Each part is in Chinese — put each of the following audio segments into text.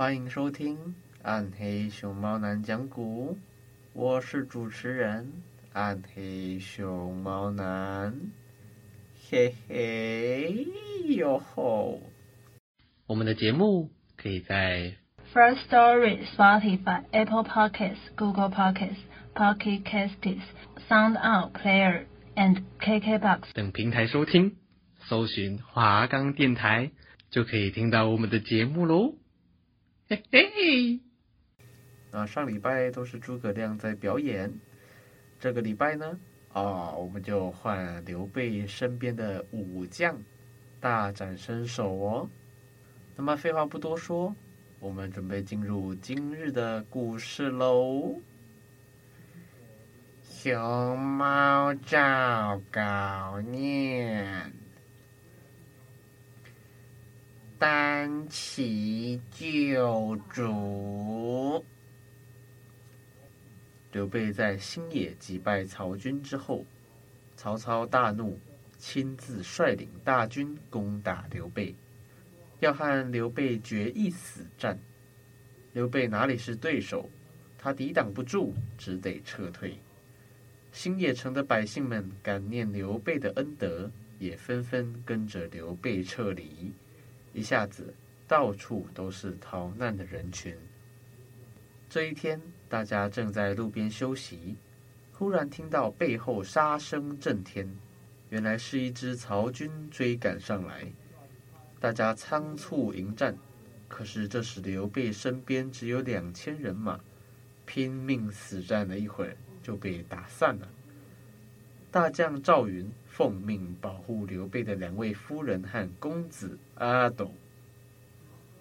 欢迎收听《暗黑熊猫男讲古》，我是主持人暗黑熊猫男，嘿嘿哟吼！我们的节目可以在 First Story、Spotify、Apple Podcasts、Google Podcasts、Pocket Casts、Sound Out Player and KKBox 等平台收听，搜寻华冈电台就可以听到我们的节目喽。嘿嘿，啊，上礼拜都是诸葛亮在表演，这个礼拜呢，啊、哦，我们就换刘备身边的武将大展身手哦。那么废话不多说，我们准备进入今日的故事喽。熊猫照稿念。单骑救主。刘备在新野击败曹军之后，曹操大怒，亲自率领大军攻打刘备，要和刘备决一死战。刘备哪里是对手？他抵挡不住，只得撤退。新野城的百姓们感念刘备的恩德，也纷纷跟着刘备撤离。一下子，到处都是逃难的人群。这一天，大家正在路边休息，忽然听到背后杀声震天，原来是一支曹军追赶上来。大家仓促迎战，可是这时刘备身边只有两千人马，拼命死战了一会儿，就被打散了。大将赵云奉命保护刘备的两位夫人和公子阿斗。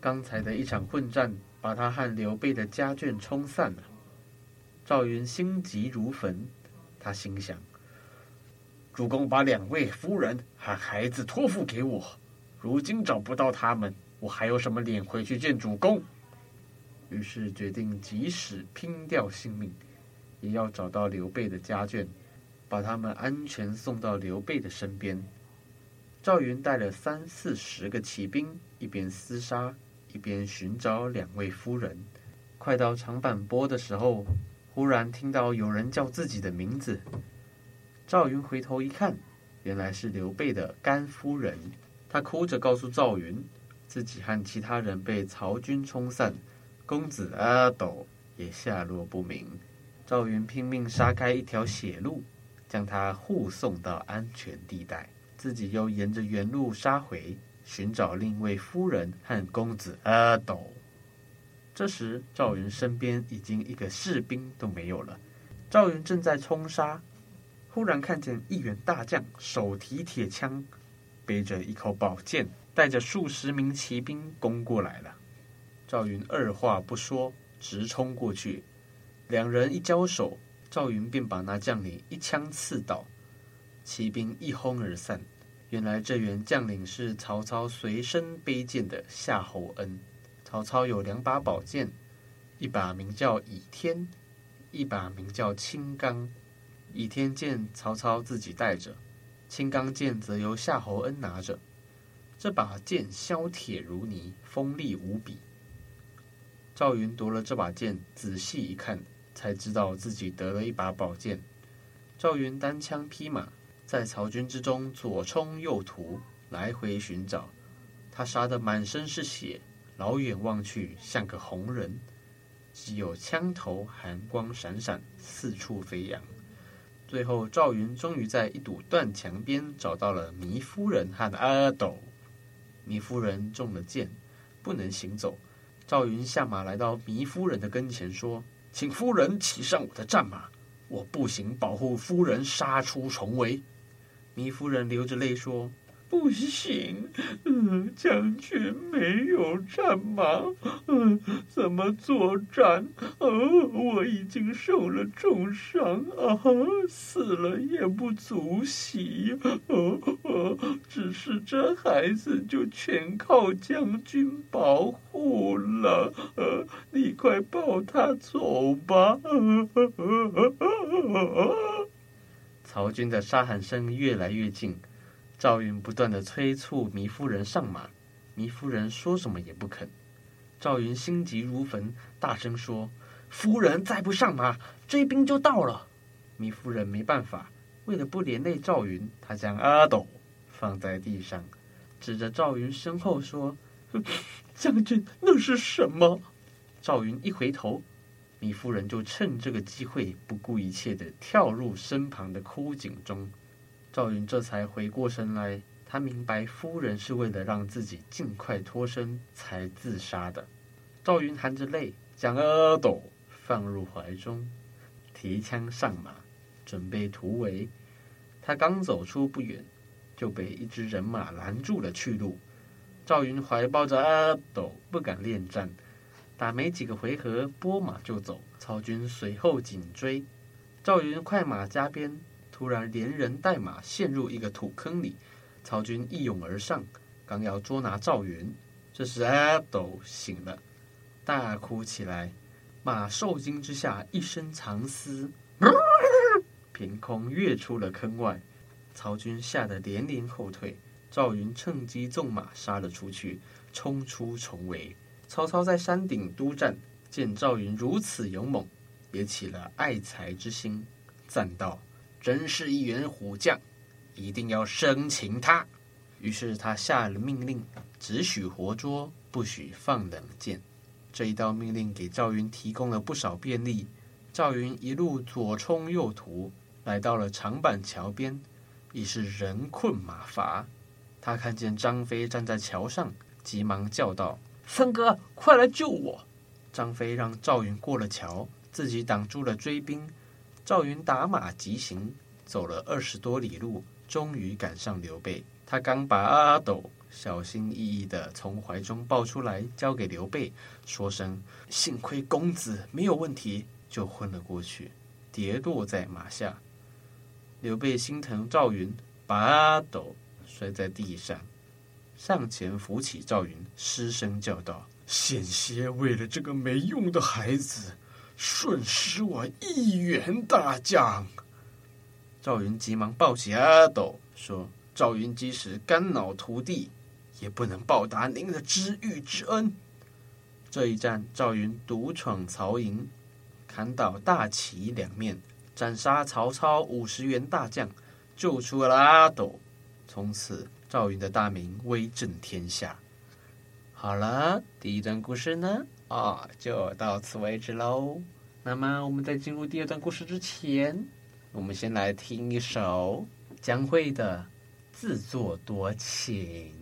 刚才的一场混战，把他和刘备的家眷冲散了。赵云心急如焚，他心想：主公把两位夫人和孩子托付给我，如今找不到他们，我还有什么脸回去见主公？于是决定，即使拼掉性命，也要找到刘备的家眷。把他们安全送到刘备的身边。赵云带了三四十个骑兵，一边厮杀，一边寻找两位夫人。快到长坂坡的时候，忽然听到有人叫自己的名字。赵云回头一看，原来是刘备的甘夫人。他哭着告诉赵云，自己和其他人被曹军冲散，公子阿斗也下落不明。赵云拼命杀开一条血路。将他护送到安全地带，自己又沿着原路杀回，寻找另一位夫人和公子阿斗。这时，赵云身边已经一个士兵都没有了。赵云正在冲杀，忽然看见一员大将手提铁枪，背着一口宝剑，带着数十名骑兵攻过来了。赵云二话不说，直冲过去，两人一交手。赵云便把那将领一枪刺倒，骑兵一哄而散。原来这员将领是曹操随身背剑的夏侯恩。曹操有两把宝剑，一把名叫倚天，一把名叫青钢。倚天剑曹操自己带着，青钢剑则由夏侯恩拿着。这把剑削铁如泥，锋利无比。赵云夺了这把剑，仔细一看。才知道自己得了一把宝剑。赵云单枪匹马，在曹军之中左冲右突，来回寻找。他杀得满身是血，老远望去像个红人，只有枪头寒光闪闪，四处飞扬。最后，赵云终于在一堵断墙边找到了糜夫人和阿斗。糜夫人中了箭，不能行走。赵云下马来到糜夫人的跟前，说：“请夫人骑上我的战马，我步行保护夫人杀出重围。”糜夫人流着泪说。不行，嗯，将军没有战马，嗯，怎么作战？哦，我已经受了重伤啊，死了也不足惜。哦哦，只是这孩子就全靠将军保护了。呃，你快抱他走吧。曹军的沙喊声越来越近。赵云不断地催促糜夫人上马，糜夫人说什么也不肯。赵云心急如焚，大声说：“夫人再不上马，追兵就到了。”糜夫人没办法，为了不连累赵云，她将阿斗放在地上，指着赵云身后说：“将军，那是什么？”赵云一回头，糜夫人就趁这个机会，不顾一切地跳入身旁的枯井中。赵云这才回过神来，他明白夫人是为了让自己尽快脱身才自杀的。赵云含着泪将阿斗放入怀中，提枪上马，准备突围。他刚走出不远，就被一支人马拦住了去路。赵云怀抱着阿斗，不敢恋战，打没几个回合，拨马就走。曹军随后紧追，赵云快马加鞭。突然，连人带马陷入一个土坑里，曹军一拥而上，刚要捉拿赵云，这时阿斗醒了，大哭起来。马受惊之下，一声长嘶，凭空跃出了坑外。曹军吓得连连后退，赵云趁机纵马杀了出去，冲出重围。曹操在山顶督战，见赵云如此勇猛，也起了爱才之心，赞道。真是一员虎将，一定要生擒他。于是他下了命令，只许活捉，不许放冷箭。这一道命令给赵云提供了不少便利。赵云一路左冲右突，来到了长板桥边，已是人困马乏。他看见张飞站在桥上，急忙叫道：“三哥，快来救我！”张飞让赵云过了桥，自己挡住了追兵。赵云打马急行，走了二十多里路，终于赶上刘备。他刚把阿斗小心翼翼地从怀中抱出来，交给刘备，说声“幸亏公子没有问题”，就昏了过去，跌落在马下。刘备心疼赵云，把阿斗摔在地上，上前扶起赵云，失声叫道：“险些为了这个没用的孩子。”瞬失我一员大将。赵云急忙抱起阿斗，说：“赵云即使肝脑涂地，也不能报答您的知遇之恩。”这一战，赵云独闯曹营，砍倒大旗两面，斩杀曹操五十员大将，救出了阿斗。从此，赵云的大名威震天下。好了，第一段故事呢？啊、就到此为止喽。那么我们在进入第二段故事之前，我们先来听一首江蕙的《自作多情》。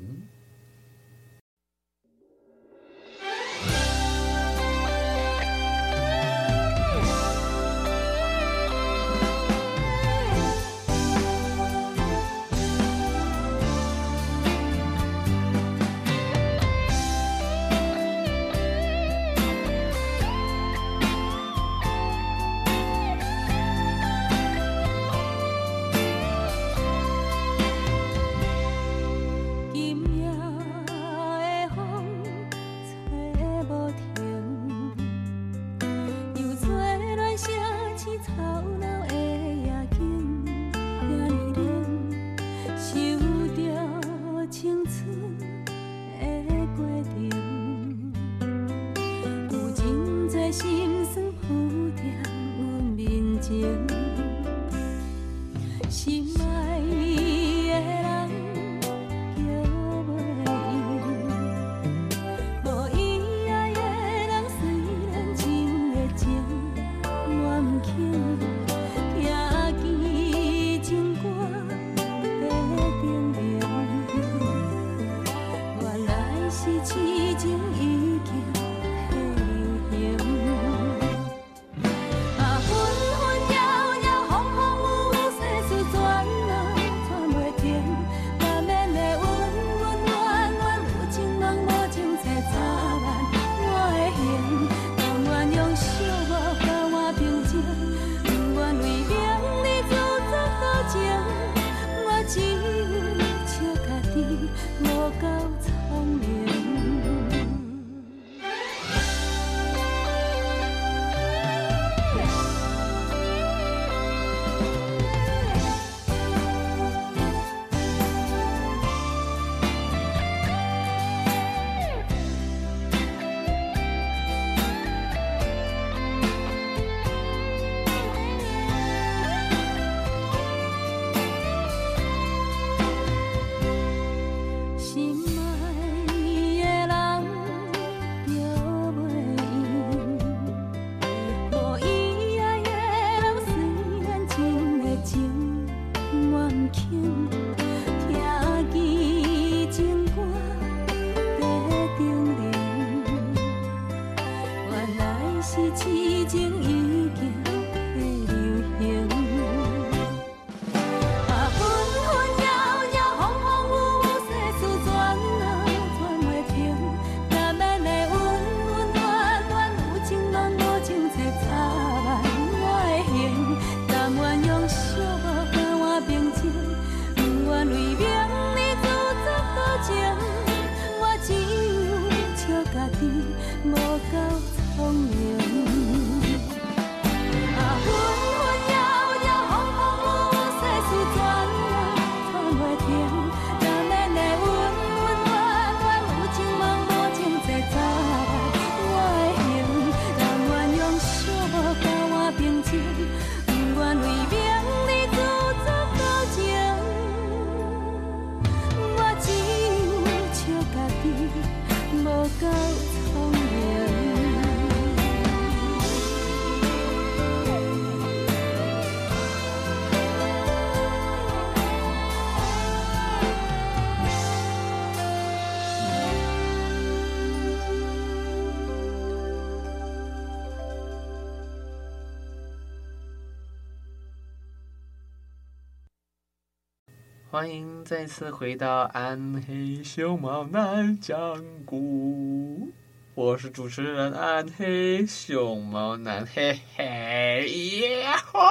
欢迎再次回到暗黑熊猫男讲古，我是主持人暗黑熊猫男，嘿嘿耶哈。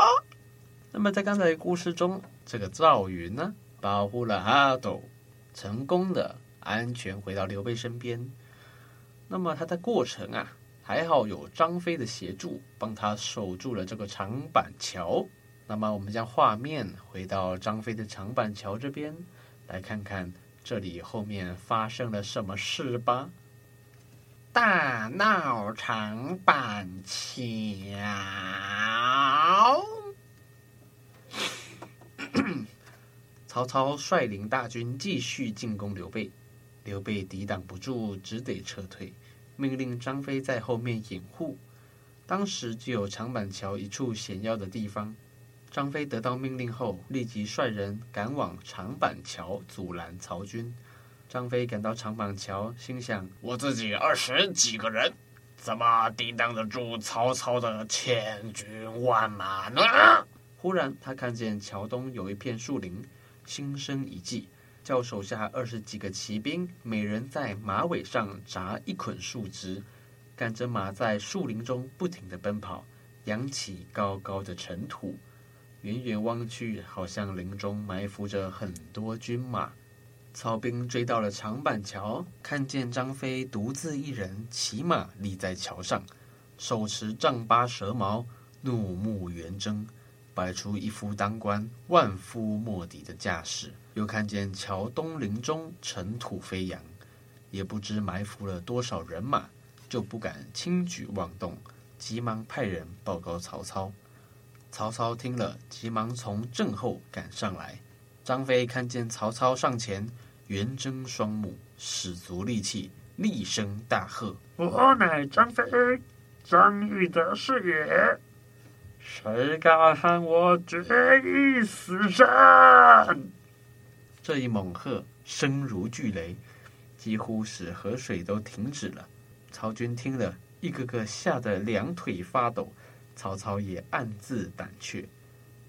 那么在刚才的故事中，这个赵云呢，保护了阿斗，成功的安全回到刘备身边。那么他的过程啊，还好有张飞的协助，帮他守住了这个长板桥。那么，我们将画面回到张飞的长板桥这边，来看看这里后面发生了什么事吧。大闹长板桥，曹操率领大军继续进攻刘备，刘备抵挡不住，只得撤退，命令张飞在后面掩护。当时只有长板桥一处险要的地方。张飞得到命令后，立即率人赶往长板桥阻拦曹军。张飞赶到长板桥，心想：我自己二十几个人，怎么抵挡得住曹操的千军万马呢？忽然，他看见桥东有一片树林，心生一计，叫手下二十几个骑兵，每人在马尾上扎一捆树枝，赶着马在树林中不停地奔跑，扬起高高的尘土。远远望去，好像林中埋伏着很多军马。曹兵追到了长板桥，看见张飞独自一人骑马立在桥上，手持丈八蛇矛，怒目圆睁，摆出一副当官万夫莫敌的架势。又看见桥东林中尘土飞扬，也不知埋伏了多少人马，就不敢轻举妄动，急忙派人报告曹操。曹操听了，急忙从阵后赶上来。张飞看见曹操上前，圆睁双目，使足力气，厉声大喝：“我乃张飞，张翼德是也。谁敢和我决一死战？”这一猛喝，声如巨雷，几乎使河水都停止了。曹军听了，一个个吓得两腿发抖。曹操也暗自胆怯，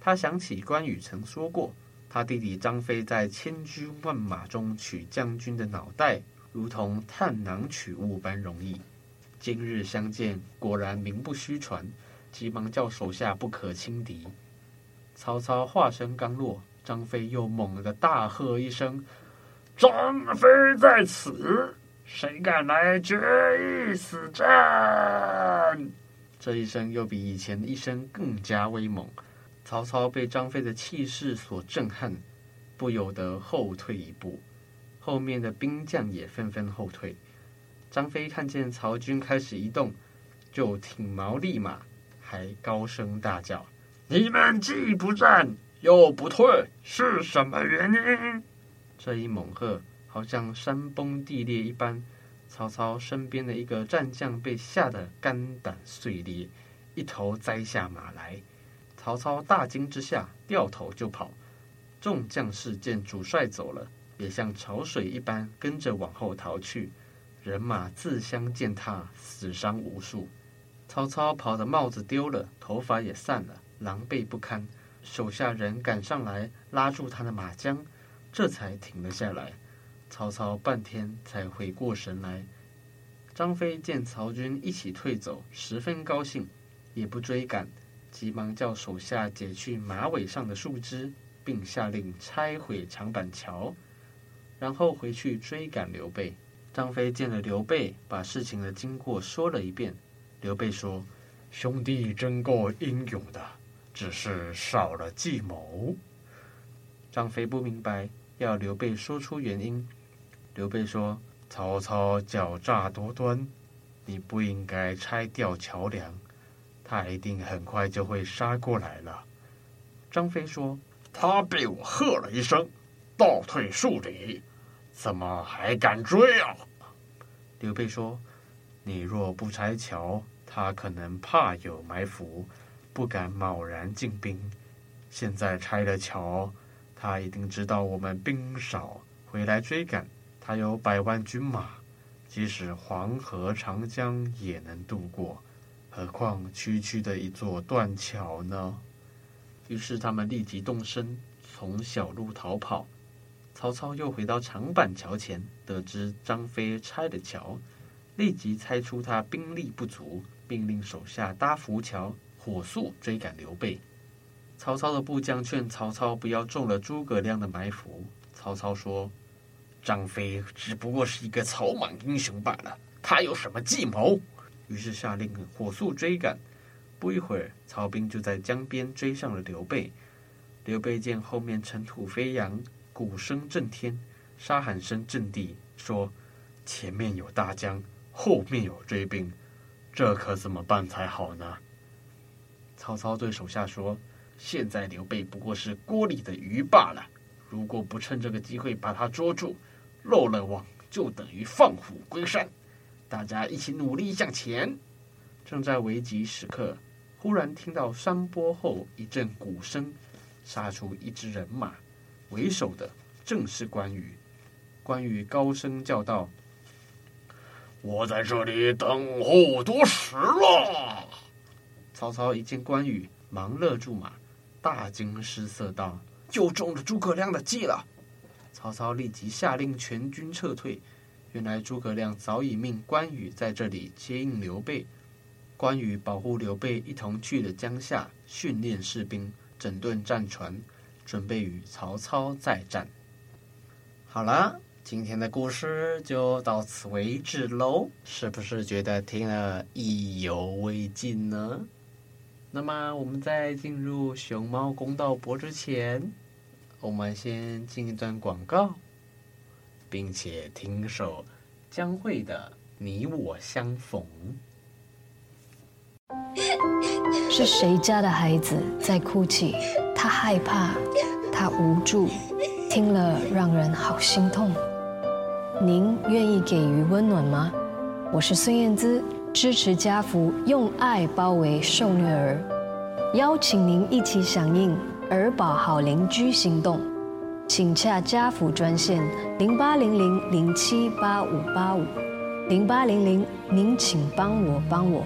他想起关羽曾说过，他弟弟张飞在千军万马中取将军的脑袋，如同探囊取物般容易。今日相见，果然名不虚传，急忙叫手下不可轻敌。曹操话声刚落，张飞又猛地大喝一声：“张飞在此，谁敢来决一死战？”这一声又比以前的一声更加威猛，曹操被张飞的气势所震撼，不由得后退一步，后面的兵将也纷纷后退。张飞看见曹军开始移动，就挺矛立马，还高声大叫：“你们既不战又不退，是什么原因？”这一猛喝，好像山崩地裂一般。曹操身边的一个战将被吓得肝胆碎裂，一头栽下马来。曹操大惊之下，掉头就跑。众将士见主帅走了，也像潮水一般跟着往后逃去。人马自相践踏，死伤无数。曹操跑的帽子丢了，头发也散了，狼狈不堪。手下人赶上来拉住他的马缰，这才停了下来。曹操半天才回过神来。张飞见曹军一起退走，十分高兴，也不追赶，急忙叫手下解去马尾上的树枝，并下令拆毁长板桥，然后回去追赶刘备。张飞见了刘备，把事情的经过说了一遍。刘备说：“兄弟真够英勇的，只是少了计谋。”张飞不明白，要刘备说出原因。刘备说：“曹操狡诈多端，你不应该拆掉桥梁，他一定很快就会杀过来了。”张飞说：“他被我喝了一声，倒退数里，怎么还敢追啊？”刘备说：“你若不拆桥，他可能怕有埋伏，不敢贸然进兵。现在拆了桥，他一定知道我们兵少，回来追赶。”他有百万军马，即使黄河、长江也能渡过，何况区区的一座断桥呢？于是他们立即动身，从小路逃跑，曹操又回到长板桥前，得知张飞拆了桥，立即猜出他兵力不足，命令手下搭浮桥，火速追赶刘备。曹操的部将劝曹操不要中了诸葛亮的埋伏。曹操说：“张飞只不过是一个草莽英雄罢了，他有什么计谋？”于是下令火速追赶。不一会儿，曹兵就在江边追上了刘备。刘备见后面尘土飞扬。鼓声震天，沙喊声震地，说：“前面有大江，后面有追兵，这可怎么办才好呢？”曹操对手下说：“现在刘备不过是锅里的鱼罢了，如果不趁这个机会把他捉住，漏了网就等于放虎归山。大家一起努力向前。”正在危急时刻，忽然听到山坡后一阵鼓声，杀出一支人马。为首的正是关羽。关羽高声叫道：“我在这里等候多时了。”曹操一见关羽，忙勒住马，大惊失色道：“又中了诸葛亮的计了！”曹操立即下令全军撤退。原来诸葛亮早已命关羽在这里接应刘备。关羽保护刘备，一同去了江夏训练士兵，整顿战船。准备与曹操再战。好了，今天的故事就到此为止喽。是不是觉得听了意犹未尽呢？那么我们在进入熊猫公道伯之前，我们先进一段广告，并且听首江蕙的《你我相逢》。是谁家的孩子在哭泣？他害怕，他无助，听了让人好心痛。您愿意给予温暖吗？我是孙燕姿，支持家福，用爱包围受虐儿，邀请您一起响应儿保好邻居行动，请洽家福专线零八零零零七八五八五零八零零，您请帮我帮我。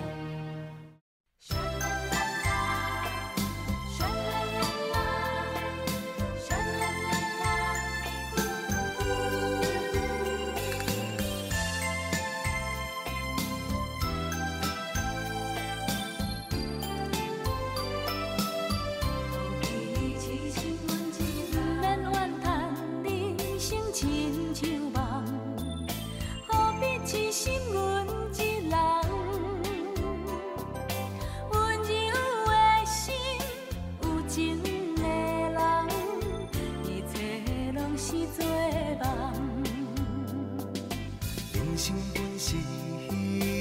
人生本是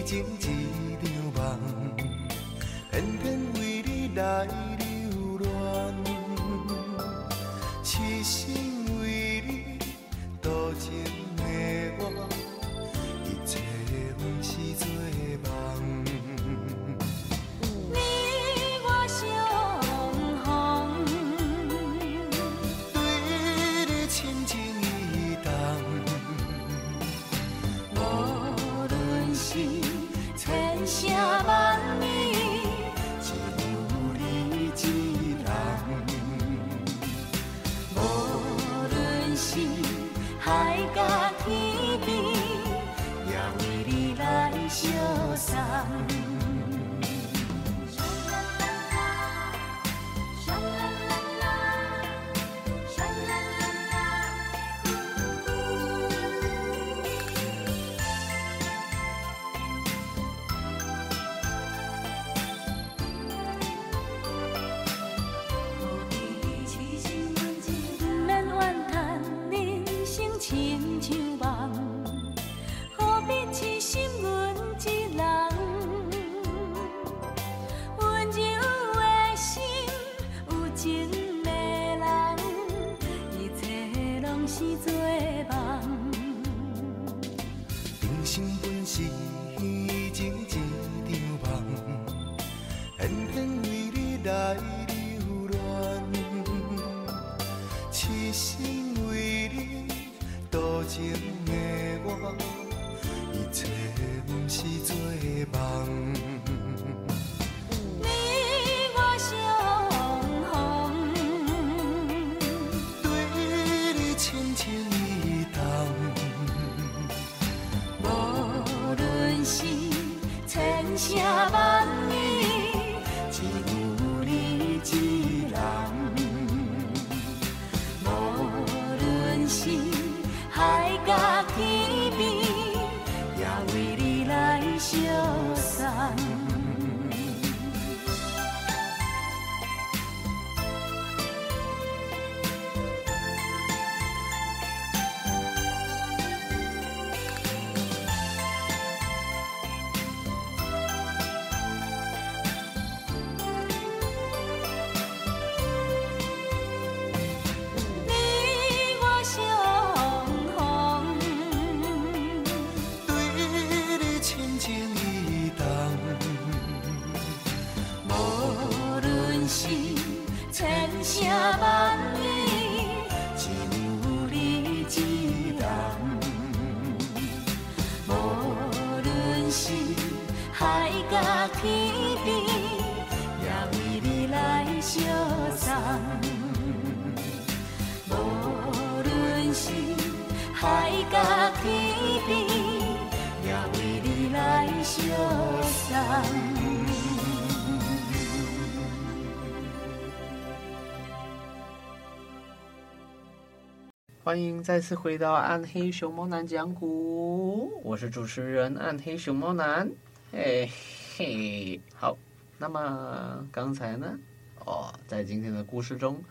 情一场梦，偏偏为你来。欢迎再次回到暗黑熊猫男讲古，我是主持人暗黑熊猫男。嘿嘿，好，那么刚才呢？哦，在今天的故事中，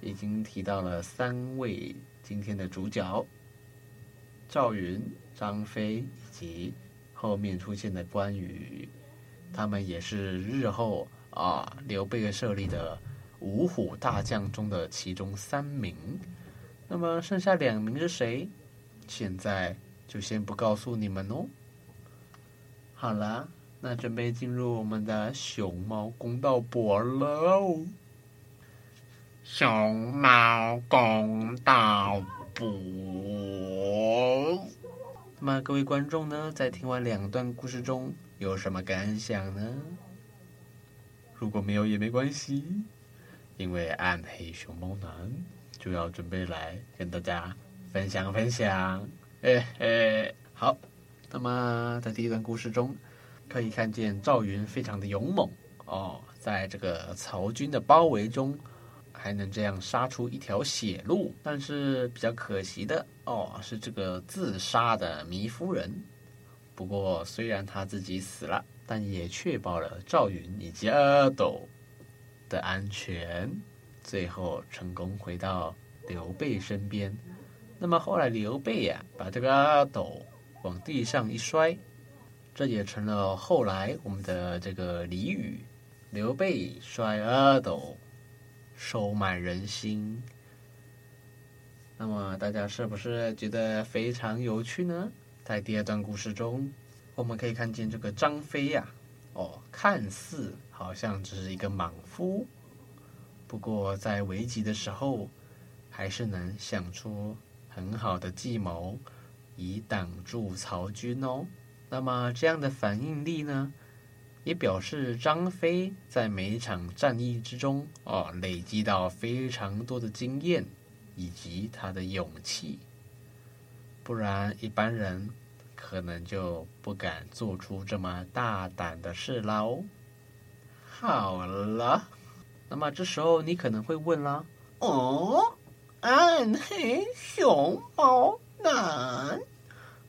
已经提到了三位今天的主角：赵云、张飞以及后面出现的关羽。他们也是日后啊刘备设立的五虎大将中的其中三名。那么剩下两名是谁？现在就先不告诉你们哦。好了，那准备进入我们的熊猫公道博喽。熊猫公道博。那么各位观众呢，在听完两段故事中有什么感想呢？如果没有也没关系，因为暗黑熊猫男。就要准备来跟大家分享分享，哎哎，好。那么在第一段故事中，可以看见赵云非常的勇猛哦，在这个曹军的包围中，还能这样杀出一条血路。但是比较可惜的哦，是这个自杀的糜夫人。不过虽然他自己死了，但也确保了赵云以及阿斗的安全。最后成功回到刘备身边，那么后来刘备呀、把这个阿斗往地上一摔，这也成了后来我们的这个俚语：刘备摔阿斗，收买人心。那么大家是不是觉得非常有趣呢？在第二段故事中，我们可以看见这个张飞呀、哦，看似好像只是一个莽夫。不过，在危急的时候，还是能想出很好的计谋，以挡住曹军哦。那么，这样的反应力呢，也表示张飞在每一场战役之中哦，累积到非常多的经验以及他的勇气。不然，一般人可能就不敢做出这么大胆的事啦哦。好了。那么这时候你可能会问啦，哦，暗黑熊猫男，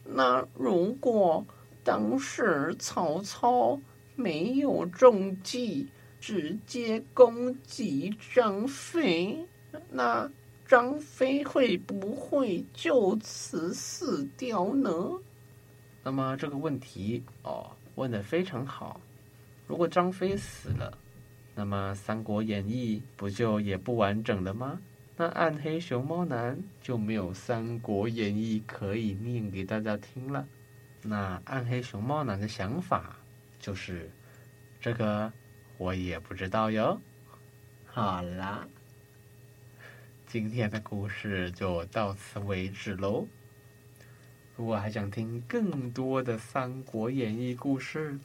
那如果当时曹操没有中计，直接攻击张飞，那张飞会不会就此死掉呢？那么这个问题哦，问得非常好。如果张飞死了，那么《三国演义》不就也不完整了吗？那暗黑熊猫男就没有《三国演义》可以念给大家听了。那暗黑熊猫男的想法就是，这个我也不知道哟。好啦，今天的故事就到此为止喽。如果还想听更多的《三国演义》故事，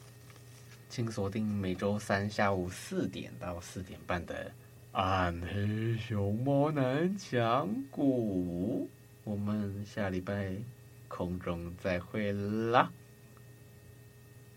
请锁定每周三下午四点到四点半的《暗黑熊猫男讲古》，我们下礼拜空中再会啦。